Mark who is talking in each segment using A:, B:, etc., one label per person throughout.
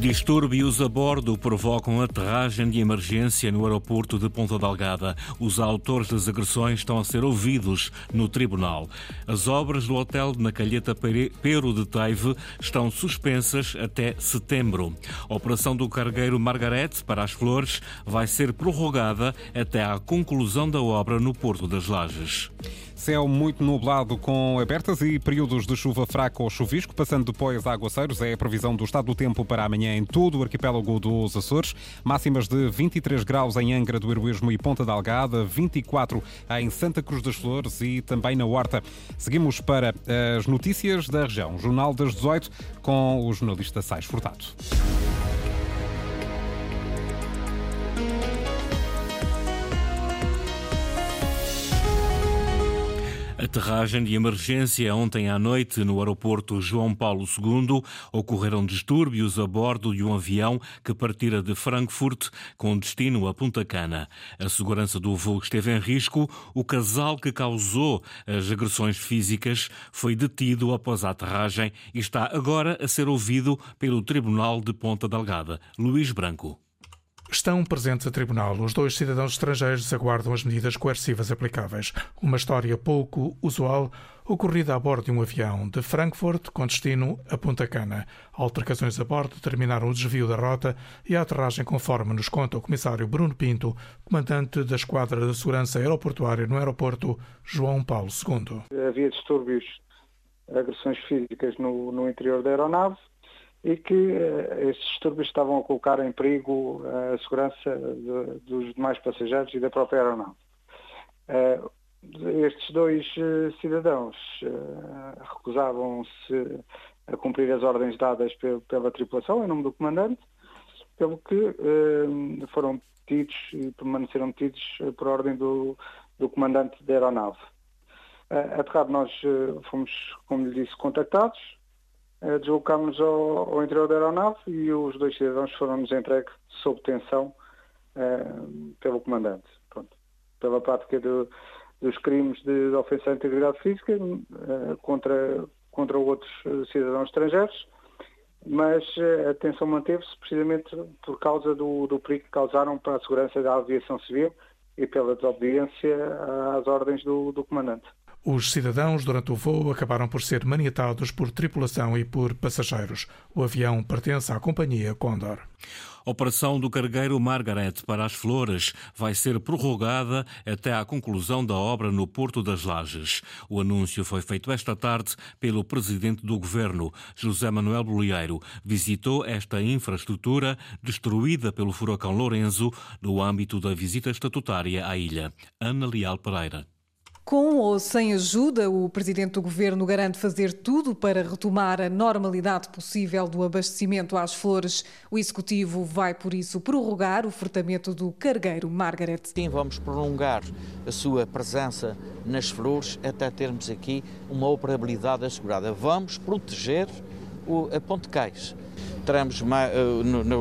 A: Distúrbios a bordo provocam aterragem de emergência no aeroporto de Ponta Delgada. Os autores das agressões estão a ser ouvidos no tribunal. As obras do hotel na Calheta Pero de Teive estão suspensas até setembro. A operação do cargueiro Margarete para as Flores vai ser prorrogada até à conclusão da obra no Porto das Lajes.
B: Céu muito nublado com abertas e períodos de chuva fraca ou chuvisco, passando depois a aguaceiros. É a previsão do estado do tempo para amanhã em todo o arquipélago dos Açores. Máximas de 23 graus em Angra do Heroísmo e Ponta da Algada, 24 em Santa Cruz das Flores e também na Horta. Seguimos para as notícias da região. Jornal das 18 com o jornalista Sais Furtado.
A: Aterragem de emergência ontem à noite no aeroporto João Paulo II. Ocorreram distúrbios a bordo de um avião que partira de Frankfurt com destino a Punta Cana. A segurança do voo esteve em risco. O casal que causou as agressões físicas foi detido após a aterragem e está agora a ser ouvido pelo Tribunal de Ponta Delgada. Luís Branco.
C: Estão presentes a tribunal. Os dois cidadãos estrangeiros aguardam as medidas coercivas aplicáveis. Uma história pouco usual ocorrida a bordo de um avião de Frankfurt com destino a Punta Cana. Altercações a bordo determinaram o desvio da rota e a aterragem conforme nos conta o comissário Bruno Pinto, comandante da Esquadra de Segurança Aeroportuária no aeroporto João Paulo II.
D: Havia distúrbios, agressões físicas no, no interior da aeronave e que uh, estes distúrbios estavam a colocar em perigo uh, a segurança de, dos demais passageiros e da própria aeronave. Uh, estes dois cidadãos recusavam-se a cumprir as ordens dadas pela, pela tripulação em nome do comandante, pelo que foram detidos e permaneceram detidos por ordem do, do comandante da aeronave. Uh, aterrado nós fomos, como lhe disse, contactados, eh, deslocámos ao, ao, interior da aeronave e os dois cidadãos foram-nos entregues sob tensão uh, pelo comandante. Pronto. Pela prática do, dos crimes de, de, ofensa à integridade física uh, contra, contra outros cidadãos estrangeiros, mas a tensão manteve-se precisamente por causa do, do perigo que causaram para a segurança da aviação civil e pela desobediência às ordens do, do comandante.
C: Os cidadãos, durante o voo, acabaram por ser maniatados por tripulação e por passageiros. O avião pertence à companhia Condor.
A: A operação do cargueiro Margaret para as Flores vai ser prorrogada até à conclusão da obra no Porto das Lajes. O anúncio foi feito esta tarde pelo presidente do governo, José Manuel Bolieiro. Visitou esta infraestrutura destruída pelo furacão Lourenço no âmbito da visita estatutária à ilha. Ana Leal Pereira.
E: Com ou sem ajuda, o presidente do governo garante fazer tudo para retomar a normalidade possível do abastecimento às flores. O executivo vai, por isso, prorrogar o furtamento do cargueiro Margaret.
F: Sim, vamos prolongar a sua presença nas flores até termos aqui uma operabilidade assegurada. Vamos proteger o, a Ponte Cais. Teremos uh,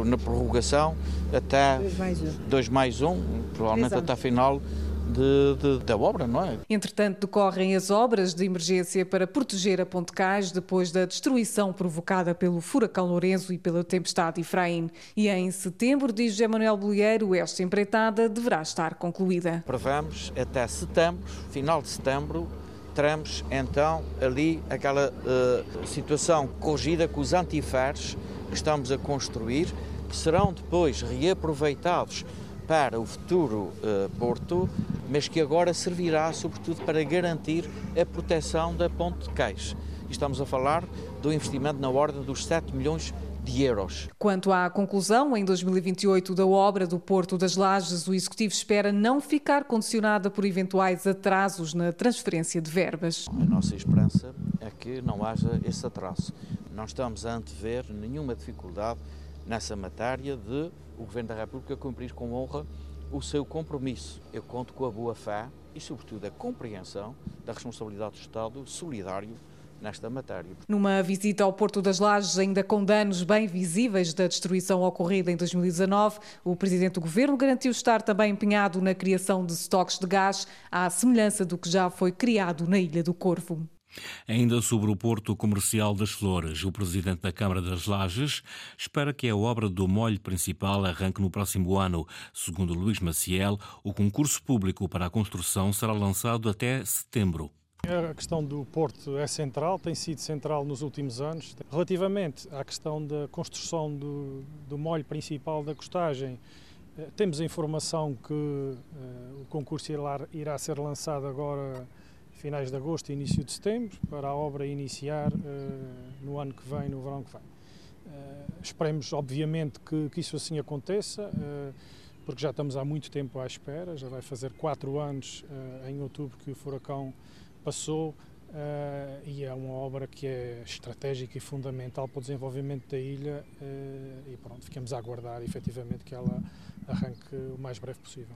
F: na prorrogação até 2 mais 1, dois mais um, provavelmente Exato. até a final de, de, da obra, não é?
E: Entretanto, decorrem as obras de emergência para proteger a Ponte Cais depois da destruição provocada pelo furacão Lourenço e pela tempestade Efraim. E em setembro, diz José Manuel Bolieiro, esta empreitada deverá estar concluída.
F: Prevamos até setembro, final de setembro, teremos então ali aquela uh, situação corrigida com os antiferros que estamos a construir, que serão depois reaproveitados para o futuro uh, Porto, mas que agora servirá sobretudo para garantir a proteção da ponte de Cais. Estamos a falar do investimento na ordem dos 7 milhões de euros.
E: Quanto à conclusão em 2028 da obra do Porto das Lajes, o Executivo espera não ficar condicionada por eventuais atrasos na transferência de verbas.
F: A nossa esperança é que não haja esse atraso. Não estamos a antever nenhuma dificuldade nessa matéria de o Governo da República cumprir com honra o seu compromisso. Eu conto com a boa fé e, sobretudo, a compreensão da responsabilidade do Estado solidário nesta matéria.
E: Numa visita ao Porto das Lajes, ainda com danos bem visíveis da destruição ocorrida em 2019, o Presidente do Governo garantiu estar também empenhado na criação de estoques de gás, à semelhança do que já foi criado na Ilha do Corvo.
A: Ainda sobre o Porto Comercial das Flores, o presidente da Câmara das Lajes espera que a obra do molho principal arranque no próximo ano. Segundo Luís Maciel, o concurso público para a construção será lançado até setembro.
G: A questão do Porto é central, tem sido central nos últimos anos. Relativamente à questão da construção do, do molho principal da costagem, eh, temos a informação que uh, o concurso irá, irá ser lançado agora finais de agosto e início de setembro, para a obra iniciar uh, no ano que vem, no verão que vem. Uh, esperemos, obviamente, que, que, isso assim aconteça, uh, porque já estamos há muito tempo à espera, já vai fazer quatro anos em outubro que o furacão passou e é uma obra que é estratégica e fundamental para o desenvolvimento da ilha e pronto, ficamos a aguardar efetivamente que ela arranque o mais breve possível.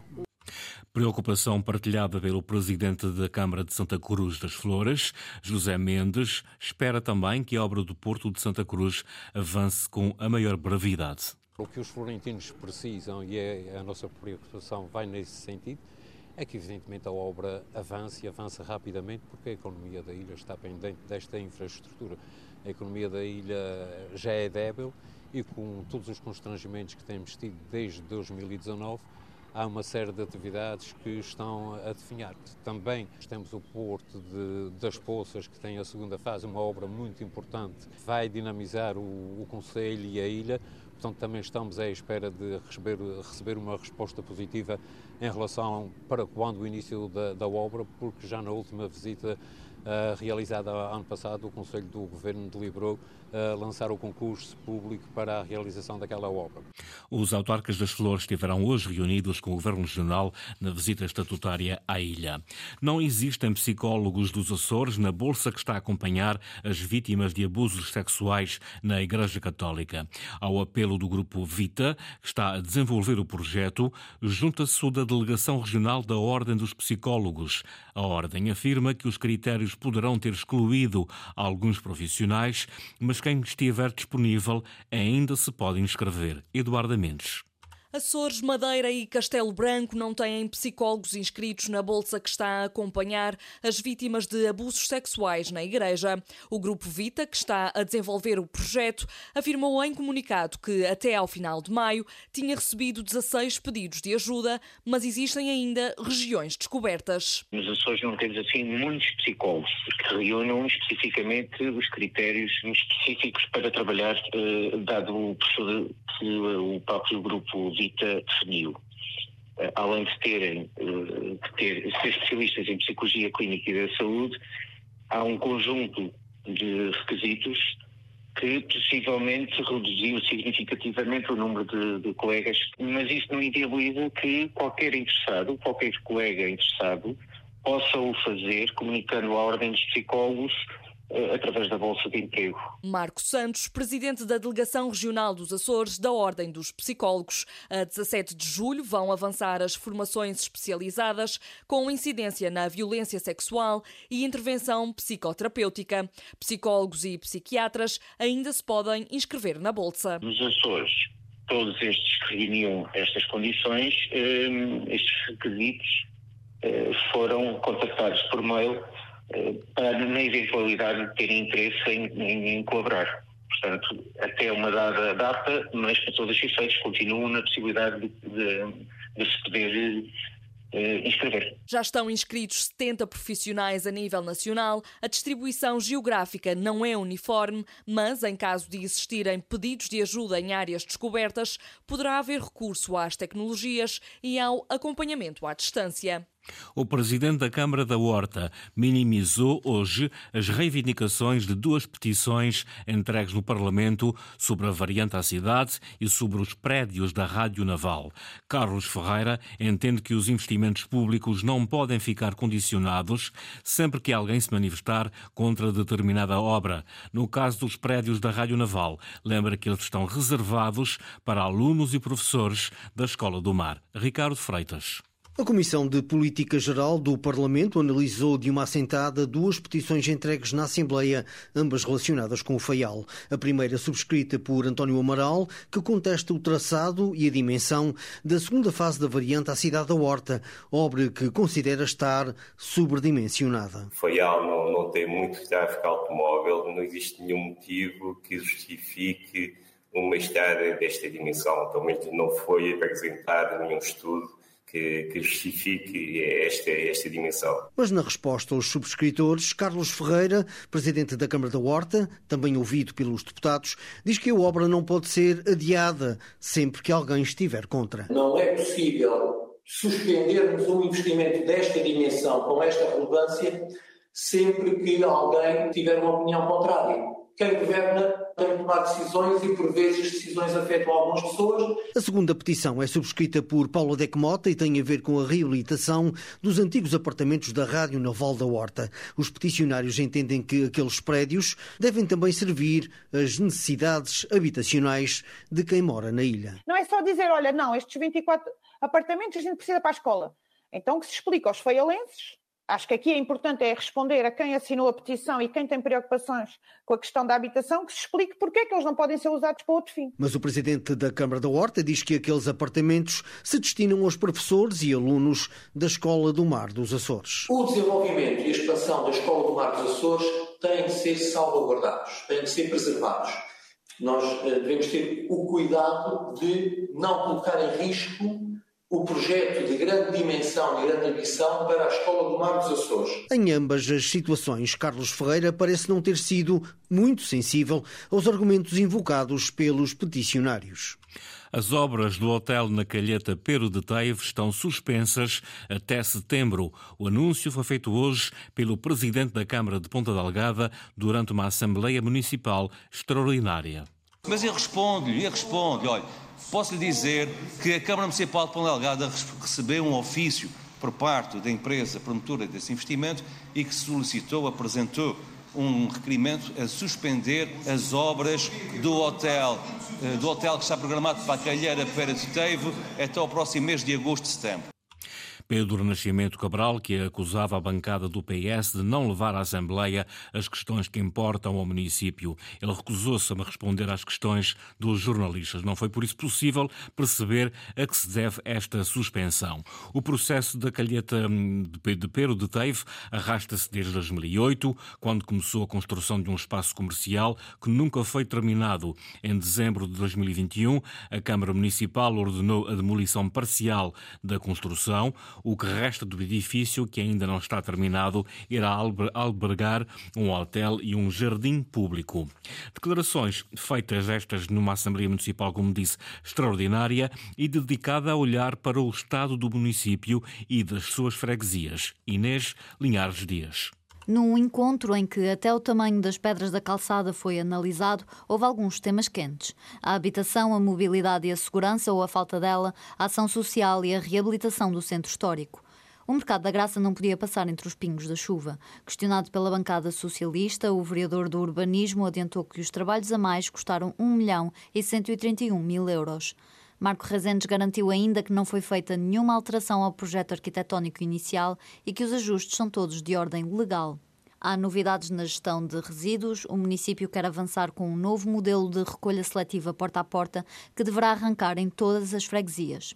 A: Preocupação partilhada pelo presidente da Câmara de Santa Cruz das Flores, José Mendes, espera também que a obra do Porto de Santa Cruz avance com a maior brevidade.
H: O que os florentinos precisam e é a nossa preocupação vai nesse sentido é que evidentemente a obra avance e avance rapidamente porque a economia da ilha está pendente desta infraestrutura. A economia da ilha já é débil e com todos os constrangimentos que temos tido desde 2019 há uma série de atividades que estão a definhar. Também temos o Porto de, das Poças, que tem a segunda fase, uma obra muito importante, vai dinamizar o, o Conselho e a ilha. Portanto, também estamos à espera de receber, receber uma resposta positiva em relação para quando o início da, da obra, porque já na última visita uh, realizada ano passado, o Conselho do Governo deliberou uh, lançar o concurso público para a realização daquela obra.
A: Os autarcas das Flores estiveram hoje reunidos com o Governo Regional na visita estatutária à ilha. Não existem psicólogos dos Açores na bolsa que está a acompanhar as vítimas de abusos sexuais na Igreja Católica. Ao apelo do Grupo Vita, que está a desenvolver o projeto, junta-se o da Delegação Regional da Ordem dos Psicólogos. A Ordem afirma que os critérios poderão ter excluído alguns profissionais, mas quem estiver disponível ainda se pode inscrever. Eduardo Mendes.
I: Açores, Madeira e Castelo Branco não têm psicólogos inscritos na bolsa que está a acompanhar as vítimas de abusos sexuais na Igreja. O Grupo Vita, que está a desenvolver o projeto, afirmou em comunicado que até ao final de maio tinha recebido 16 pedidos de ajuda, mas existem ainda regiões descobertas.
J: Nos Açores não temos assim muitos psicólogos que reúnam especificamente os critérios específicos para trabalhar, eh, dado o o próprio Grupo Vita definiu. Uh, além de terem uh, de ter, ser especialistas em psicologia clínica e da saúde, há um conjunto de requisitos que possivelmente reduziu significativamente o número de, de, colegas, mas isso não inviabiliza que qualquer interessado, qualquer colega interessado, possa o fazer comunicando à ordem dos psicólogos eh, através da Bolsa de Emprego.
I: Marco Santos, presidente da Delegação Regional dos Açores da Ordem dos Psicólogos. A 17 de julho vão avançar as formações especializadas com incidência na violência sexual e intervenção psicoterapêutica. Psicólogos e psiquiatras ainda se podem inscrever na Bolsa.
J: Nos Açores, todos estes que reuniam estas condições, eh, estes requisitos, eh, foram contactados por mail para, na eventualidade de terem interesse em, em, em, colaborar. Portanto, até uma dada data, mas para todos os efeitos continuam na possibilidade de, de, de se poder eh, inscrever.
I: Já estão inscritos 70 profissionais a nível nacional. A distribuição geográfica não é uniforme, mas em caso de existirem pedidos de ajuda em áreas descobertas, poderá haver recurso às tecnologias e ao acompanhamento à distância.
A: O presidente da Câmara da Horta minimizou hoje as reivindicações de duas petições entregues no Parlamento sobre a variante à cidade e sobre os prédios da Rádio Naval. Carlos Ferreira entende que os investimentos públicos não podem ficar condicionados sempre que alguém se manifestar contra determinada obra. No caso dos prédios da Rádio Naval, lembra que eles estão reservados para alunos e professores da Escola do Mar. Ricardo Freitas.
K: A Comissão de Política Geral do Parlamento analisou de uma assentada duas petições entregues na Assembleia, ambas relacionadas com o Faial. A primeira subscrita por António Amaral, que contesta o traçado e a dimensão da segunda fase da variante à cidade da Horta, obra que considera estar sobredimensionada.
L: Faial não, não tem muito tráfego automóvel, não existe nenhum motivo que justifique uma estrada desta dimensão. Menos não foi apresentado nenhum estudo que, que justifique esta, esta dimensão.
K: Mas na resposta aos subscritores, Carlos Ferreira, presidente da Câmara da Horta, também ouvido pelos deputados, diz que a obra não pode ser adiada sempre que alguém estiver contra.
M: Não é possível suspendermos um investimento desta dimensão, com esta relevância, sempre que alguém tiver uma opinião contrária quem governa tomar decisões e, por vezes, as decisões afetam algumas pessoas.
K: A segunda petição é subscrita por Paulo Decmota e tem a ver com a reabilitação dos antigos apartamentos da Rádio Naval da Horta. Os peticionários entendem que aqueles prédios devem também servir às necessidades habitacionais de quem mora na ilha.
N: Não é só dizer, olha, não, estes 24 apartamentos a gente precisa para a escola. Então que se explica aos feialenses Acho que aqui é importante é responder a quem assinou a petição e quem tem preocupações com a questão da habitação, que se explique porque é que eles não podem ser usados para outro fim.
K: Mas o presidente da Câmara da Horta diz que aqueles apartamentos se destinam aos professores e alunos da Escola do Mar dos Açores.
M: O desenvolvimento e a expansão da Escola do Mar dos Açores têm de ser salvaguardados, têm de ser preservados. Nós eh, devemos ter o cuidado de não colocar em risco o projeto de grande dimensão e grande ambição para a Escola do Mar dos Açores.
K: Em ambas as situações, Carlos Ferreira parece não ter sido muito sensível aos argumentos invocados pelos peticionários.
A: As obras do hotel na Calheta Pero de Teive estão suspensas até setembro. O anúncio foi feito hoje pelo presidente da Câmara de Ponta Delgada durante uma Assembleia Municipal extraordinária.
O: Mas ele responde-lhe, ele responde, olha, Posso lhe dizer que a Câmara Municipal de Ponta Delgada recebeu um ofício por parte da empresa promotora desse investimento e que solicitou, apresentou um requerimento a suspender as obras do hotel, eh, do hotel que está programado para a Calheira Feira de Teivo até o próximo mês de agosto e setembro.
A: Pedro Nascimento Cabral, que acusava a bancada do PS de não levar à Assembleia as questões que importam ao município. Ele recusou-se a responder às questões dos jornalistas. Não foi por isso possível perceber a que se deve esta suspensão. O processo da calheta hum, de Pedro de Teive arrasta-se desde 2008, quando começou a construção de um espaço comercial que nunca foi terminado. Em dezembro de 2021, a Câmara Municipal ordenou a demolição parcial da construção. O que resta do edifício, que ainda não está terminado, irá albergar um hotel e um jardim público. Declarações feitas estas numa Assembleia Municipal, como disse, extraordinária e dedicada a olhar para o estado do município e das suas freguesias. Inês Linhares Dias.
P: Num encontro em que até o tamanho das pedras da calçada foi analisado, houve alguns temas quentes: a habitação, a mobilidade e a segurança ou a falta dela, a ação social e a reabilitação do centro histórico. O mercado da graça não podia passar entre os pingos da chuva. Questionado pela bancada socialista, o vereador do urbanismo adiantou que os trabalhos a mais custaram 1 milhão e 131 mil euros. Marco Rezendes garantiu ainda que não foi feita nenhuma alteração ao projeto arquitetónico inicial e que os ajustes são todos de ordem legal. Há novidades na gestão de resíduos. O município quer avançar com um novo modelo de recolha seletiva porta a porta que deverá arrancar em todas as freguesias.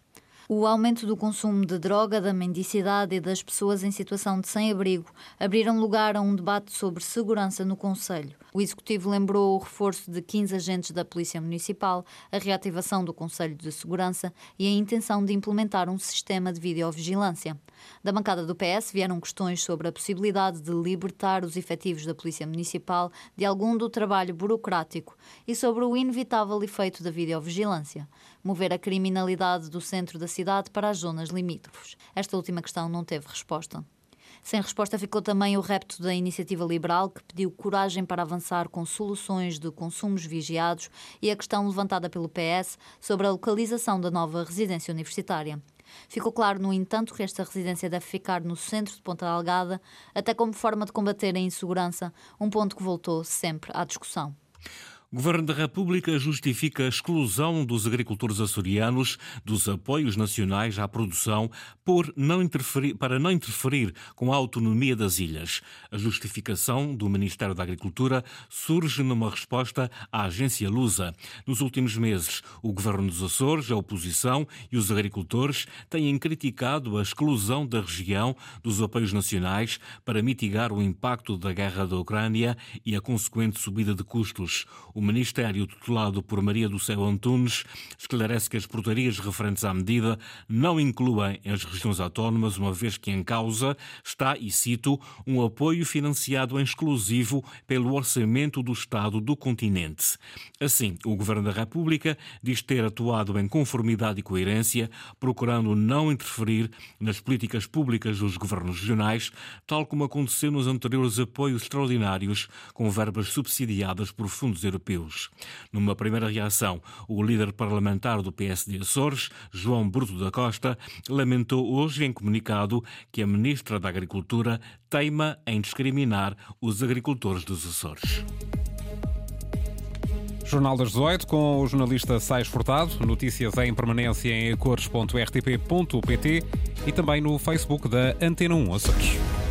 P: O aumento do consumo de droga, da mendicidade e das pessoas em situação de sem-abrigo abriram lugar a um debate sobre segurança no Conselho. O Executivo lembrou o reforço de 15 agentes da Polícia Municipal, a reativação do Conselho de Segurança e a intenção de implementar um sistema de videovigilância. Da bancada do PS vieram questões sobre a possibilidade de libertar os efetivos da Polícia Municipal de algum do trabalho burocrático e sobre o inevitável efeito da videovigilância mover a criminalidade do centro da cidade para as zonas limítrofes. Esta última questão não teve resposta. Sem resposta ficou também o repto da iniciativa liberal, que pediu coragem para avançar com soluções de consumos vigiados e a questão levantada pelo PS sobre a localização da nova residência universitária. Ficou claro, no entanto, que esta residência deve ficar no centro de Ponta Delgada, até como forma de combater a insegurança, um ponto que voltou sempre à discussão.
A: O Governo da República justifica a exclusão dos agricultores açorianos dos apoios nacionais à produção por não interferir, para não interferir com a autonomia das ilhas. A justificação do Ministério da Agricultura surge numa resposta à agência Lusa. Nos últimos meses, o Governo dos Açores, a oposição e os agricultores têm criticado a exclusão da região dos apoios nacionais para mitigar o impacto da guerra da Ucrânia e a consequente subida de custos. O Ministério, tutelado por Maria do Céu Antunes, esclarece que as portarias referentes à medida não incluem as regiões autónomas, uma vez que em causa está, e cito, um apoio financiado em exclusivo pelo orçamento do Estado do continente. Assim, o Governo da República diz ter atuado em conformidade e coerência, procurando não interferir nas políticas públicas dos governos regionais, tal como aconteceu nos anteriores apoios extraordinários com verbas subsidiadas por fundos europeus europeus. Numa primeira reação, o líder parlamentar do PSD Açores, João Bruto da Costa, lamentou hoje em comunicado que a ministra da Agricultura teima em discriminar os agricultores dos Açores.
B: Jornal das 18 com o jornalista Sais Furtado. Notícias em permanência em cores.rtp.pt e também no Facebook da Antena 1 Açores.